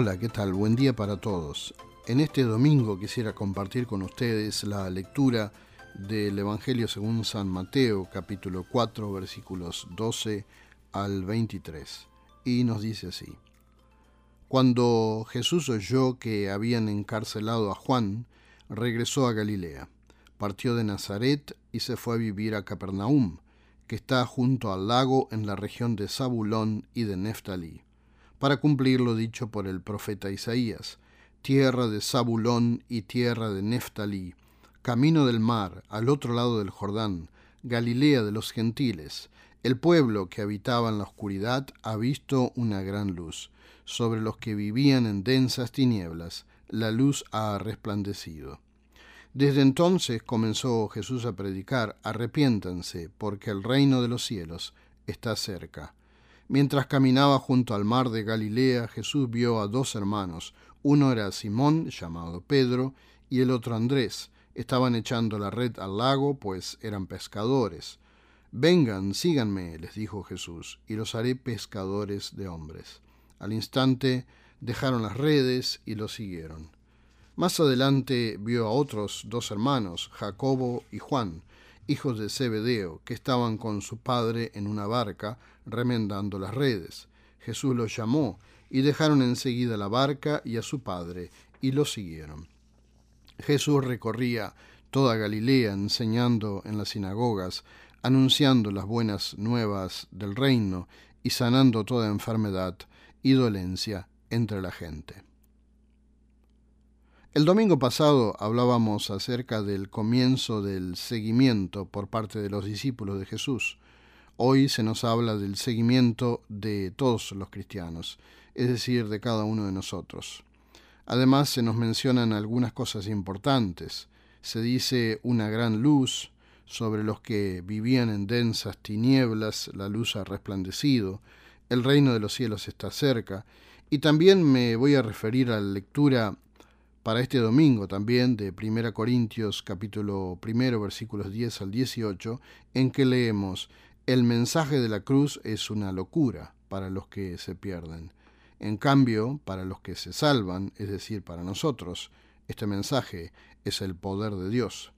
Hola, ¿qué tal? Buen día para todos. En este domingo quisiera compartir con ustedes la lectura del Evangelio según San Mateo, capítulo 4, versículos 12 al 23. Y nos dice así. Cuando Jesús oyó que habían encarcelado a Juan, regresó a Galilea. Partió de Nazaret y se fue a vivir a Capernaum, que está junto al lago en la región de Zabulón y de Neftalí para cumplir lo dicho por el profeta Isaías, tierra de Zabulón y tierra de Neftalí, camino del mar, al otro lado del Jordán, Galilea de los gentiles. El pueblo que habitaba en la oscuridad ha visto una gran luz. Sobre los que vivían en densas tinieblas, la luz ha resplandecido. Desde entonces comenzó Jesús a predicar, arrepiéntanse, porque el reino de los cielos está cerca. Mientras caminaba junto al mar de Galilea, Jesús vio a dos hermanos. Uno era Simón, llamado Pedro, y el otro Andrés. Estaban echando la red al lago, pues eran pescadores. Vengan, síganme, les dijo Jesús, y los haré pescadores de hombres. Al instante dejaron las redes y lo siguieron. Más adelante vio a otros dos hermanos, Jacobo y Juan, hijos de Zebedeo, que estaban con su padre en una barca remendando las redes. Jesús los llamó y dejaron enseguida la barca y a su padre y lo siguieron. Jesús recorría toda Galilea enseñando en las sinagogas, anunciando las buenas nuevas del reino y sanando toda enfermedad y dolencia entre la gente. El domingo pasado hablábamos acerca del comienzo del seguimiento por parte de los discípulos de Jesús. Hoy se nos habla del seguimiento de todos los cristianos, es decir, de cada uno de nosotros. Además se nos mencionan algunas cosas importantes. Se dice una gran luz sobre los que vivían en densas tinieblas, la luz ha resplandecido, el reino de los cielos está cerca, y también me voy a referir a la lectura para este domingo también de 1 Corintios capítulo 1 versículos 10 al 18, en que leemos, el mensaje de la cruz es una locura para los que se pierden. En cambio, para los que se salvan, es decir, para nosotros, este mensaje es el poder de Dios.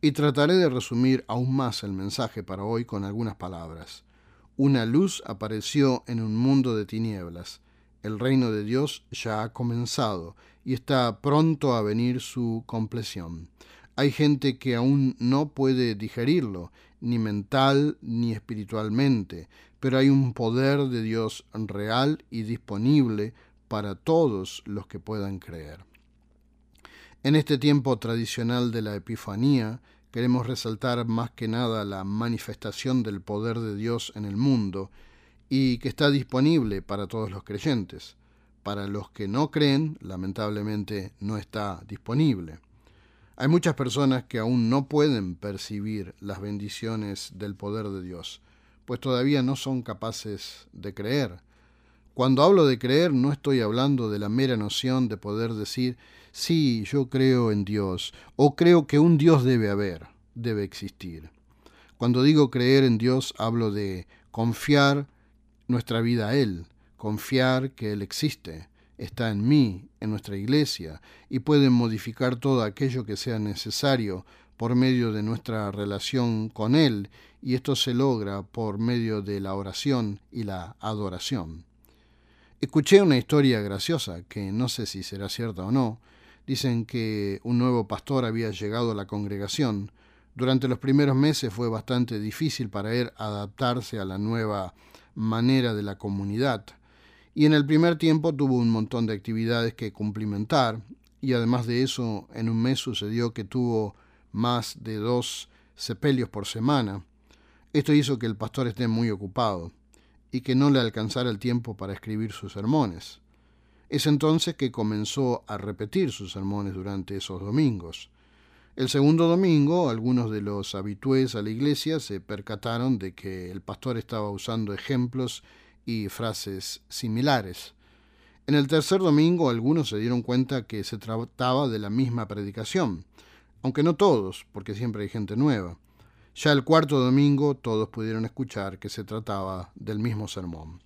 Y trataré de resumir aún más el mensaje para hoy con algunas palabras. Una luz apareció en un mundo de tinieblas el reino de Dios ya ha comenzado y está pronto a venir su compleción. Hay gente que aún no puede digerirlo, ni mental ni espiritualmente, pero hay un poder de Dios real y disponible para todos los que puedan creer. En este tiempo tradicional de la Epifanía, queremos resaltar más que nada la manifestación del poder de Dios en el mundo y que está disponible para todos los creyentes. Para los que no creen, lamentablemente no está disponible. Hay muchas personas que aún no pueden percibir las bendiciones del poder de Dios, pues todavía no son capaces de creer. Cuando hablo de creer no estoy hablando de la mera noción de poder decir, sí, yo creo en Dios, o creo que un Dios debe haber, debe existir. Cuando digo creer en Dios hablo de confiar nuestra vida a Él, confiar que Él existe, está en mí, en nuestra iglesia, y puede modificar todo aquello que sea necesario por medio de nuestra relación con Él, y esto se logra por medio de la oración y la adoración. Escuché una historia graciosa, que no sé si será cierta o no. Dicen que un nuevo pastor había llegado a la congregación. Durante los primeros meses fue bastante difícil para él adaptarse a la nueva manera de la comunidad. Y en el primer tiempo tuvo un montón de actividades que cumplimentar y además de eso en un mes sucedió que tuvo más de dos sepelios por semana. Esto hizo que el pastor esté muy ocupado y que no le alcanzara el tiempo para escribir sus sermones. Es entonces que comenzó a repetir sus sermones durante esos domingos. El segundo domingo, algunos de los habitués a la iglesia se percataron de que el pastor estaba usando ejemplos y frases similares. En el tercer domingo, algunos se dieron cuenta que se trataba de la misma predicación, aunque no todos, porque siempre hay gente nueva. Ya el cuarto domingo todos pudieron escuchar que se trataba del mismo sermón.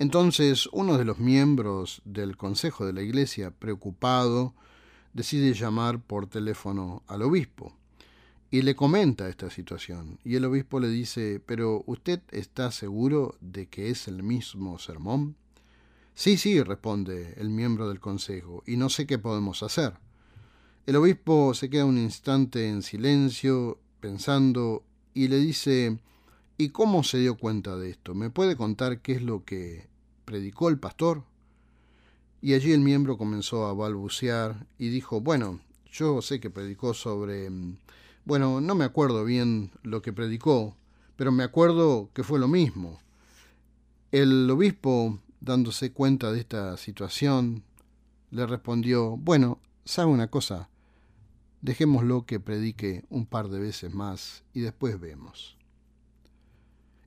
Entonces uno de los miembros del Consejo de la Iglesia, preocupado, decide llamar por teléfono al obispo y le comenta esta situación. Y el obispo le dice, pero ¿usted está seguro de que es el mismo sermón? Sí, sí, responde el miembro del consejo, y no sé qué podemos hacer. El obispo se queda un instante en silencio, pensando, y le dice, ¿y cómo se dio cuenta de esto? ¿Me puede contar qué es lo que predicó el pastor? Y allí el miembro comenzó a balbucear y dijo, bueno, yo sé que predicó sobre mm, bueno, no me acuerdo bien lo que predicó, pero me acuerdo que fue lo mismo. El obispo, dándose cuenta de esta situación, le respondió, bueno, ¿sabe una cosa? Dejémoslo que predique un par de veces más y después vemos.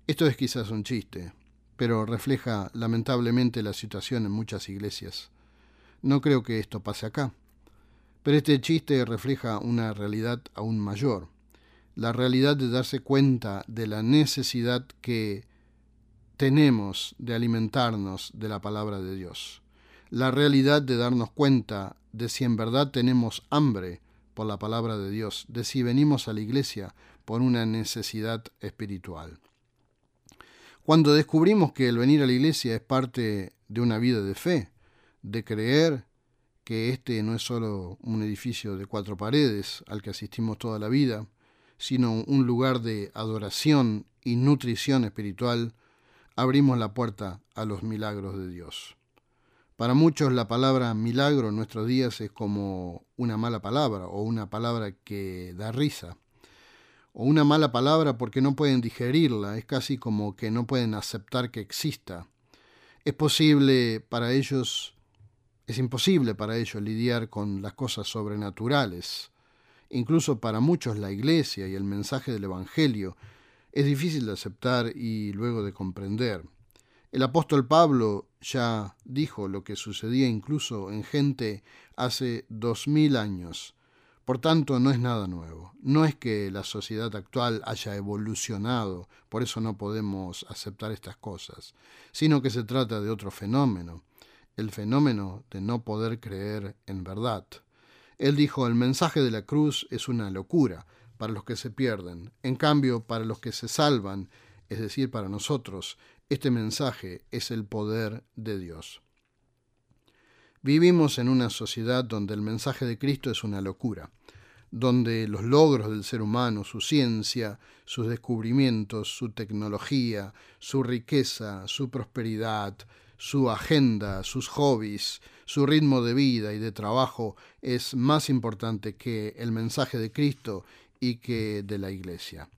Esto es quizás un chiste, pero refleja lamentablemente la situación en muchas iglesias. No creo que esto pase acá. Pero este chiste refleja una realidad aún mayor, la realidad de darse cuenta de la necesidad que tenemos de alimentarnos de la palabra de Dios, la realidad de darnos cuenta de si en verdad tenemos hambre por la palabra de Dios, de si venimos a la iglesia por una necesidad espiritual. Cuando descubrimos que el venir a la iglesia es parte de una vida de fe, de creer que este no es solo un edificio de cuatro paredes al que asistimos toda la vida, sino un lugar de adoración y nutrición espiritual, abrimos la puerta a los milagros de Dios. Para muchos la palabra milagro en nuestros días es como una mala palabra o una palabra que da risa. O una mala palabra porque no pueden digerirla, es casi como que no pueden aceptar que exista. Es posible para ellos es imposible para ellos lidiar con las cosas sobrenaturales. Incluso para muchos la Iglesia y el mensaje del Evangelio es difícil de aceptar y luego de comprender. El apóstol Pablo ya dijo lo que sucedía incluso en gente hace dos mil años. Por tanto, no es nada nuevo. No es que la sociedad actual haya evolucionado, por eso no podemos aceptar estas cosas, sino que se trata de otro fenómeno el fenómeno de no poder creer en verdad. Él dijo, el mensaje de la cruz es una locura para los que se pierden. En cambio, para los que se salvan, es decir, para nosotros, este mensaje es el poder de Dios. Vivimos en una sociedad donde el mensaje de Cristo es una locura, donde los logros del ser humano, su ciencia, sus descubrimientos, su tecnología, su riqueza, su prosperidad, su agenda, sus hobbies, su ritmo de vida y de trabajo es más importante que el mensaje de Cristo y que de la Iglesia.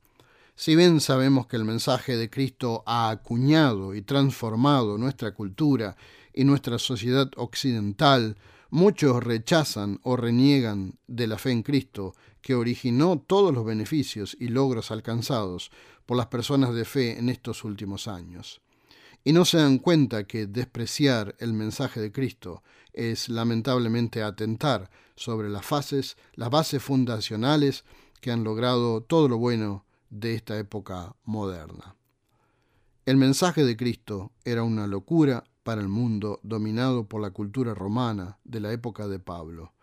Si bien sabemos que el mensaje de Cristo ha acuñado y transformado nuestra cultura y nuestra sociedad occidental, muchos rechazan o reniegan de la fe en Cristo, que originó todos los beneficios y logros alcanzados por las personas de fe en estos últimos años y no se dan cuenta que despreciar el mensaje de Cristo es lamentablemente atentar sobre las fases, las bases fundacionales que han logrado todo lo bueno de esta época moderna. El mensaje de Cristo era una locura para el mundo dominado por la cultura romana de la época de Pablo.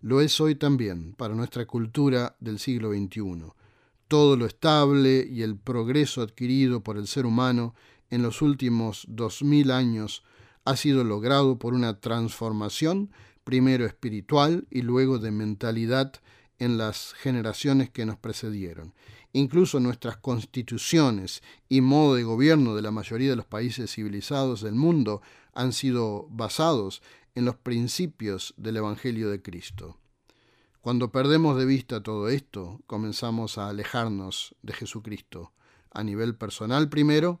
Lo es hoy también para nuestra cultura del siglo XXI. Todo lo estable y el progreso adquirido por el ser humano en los últimos dos mil años ha sido logrado por una transformación, primero espiritual y luego de mentalidad en las generaciones que nos precedieron. Incluso nuestras constituciones y modo de gobierno de la mayoría de los países civilizados del mundo han sido basados en los principios del Evangelio de Cristo. Cuando perdemos de vista todo esto, comenzamos a alejarnos de Jesucristo, a nivel personal primero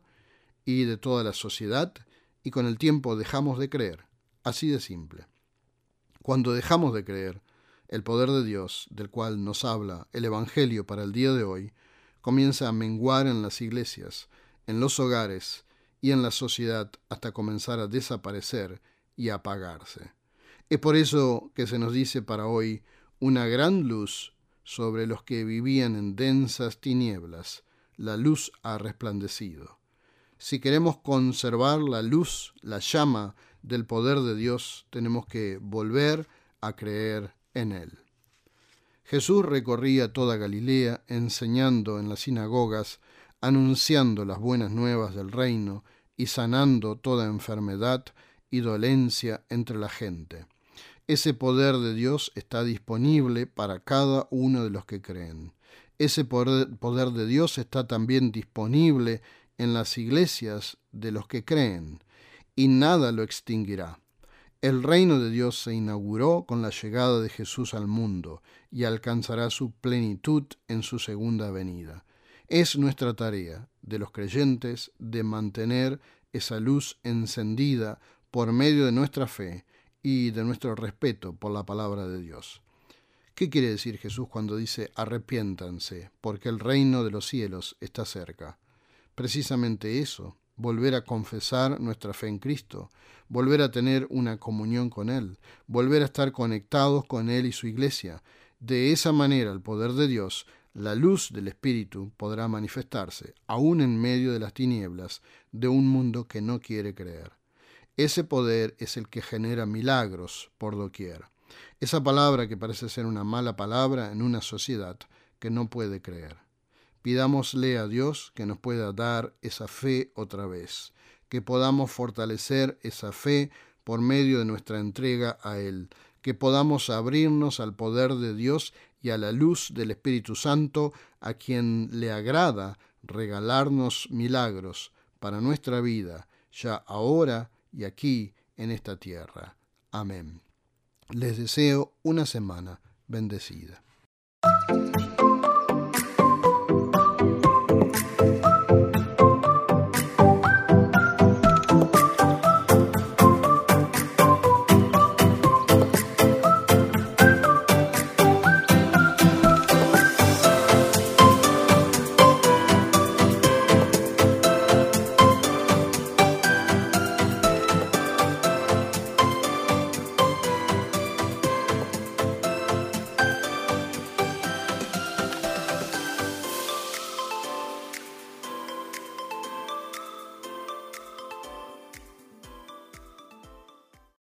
y de toda la sociedad, y con el tiempo dejamos de creer. Así de simple. Cuando dejamos de creer, el poder de Dios, del cual nos habla el Evangelio para el día de hoy, comienza a menguar en las iglesias, en los hogares y en la sociedad hasta comenzar a desaparecer y apagarse. Es por eso que se nos dice para hoy una gran luz sobre los que vivían en densas tinieblas. La luz ha resplandecido. Si queremos conservar la luz, la llama del poder de Dios, tenemos que volver a creer en Él. Jesús recorría toda Galilea, enseñando en las sinagogas, anunciando las buenas nuevas del reino y sanando toda enfermedad y dolencia entre la gente. Ese poder de Dios está disponible para cada uno de los que creen. Ese poder, de Dios está también disponible en las iglesias de los que creen, y nada lo extinguirá. El reino de Dios se inauguró con la llegada de Jesús al mundo y alcanzará su plenitud en su segunda venida. Es nuestra tarea de los creyentes de mantener esa luz encendida por medio de nuestra fe y de nuestro respeto por la palabra de Dios. ¿Qué quiere decir Jesús cuando dice arrepiéntanse, porque el reino de los cielos está cerca? Precisamente eso, volver a confesar nuestra fe en Cristo, volver a tener una comunión con Él, volver a estar conectados con Él y su iglesia. De esa manera el poder de Dios, la luz del Espíritu, podrá manifestarse, aún en medio de las tinieblas de un mundo que no quiere creer. Ese poder es el que genera milagros por doquier. Esa palabra que parece ser una mala palabra en una sociedad que no puede creer. Pidámosle a Dios que nos pueda dar esa fe otra vez, que podamos fortalecer esa fe por medio de nuestra entrega a Él, que podamos abrirnos al poder de Dios y a la luz del Espíritu Santo, a quien le agrada regalarnos milagros para nuestra vida, ya ahora y aquí en esta tierra. Amén. Les deseo una semana bendecida.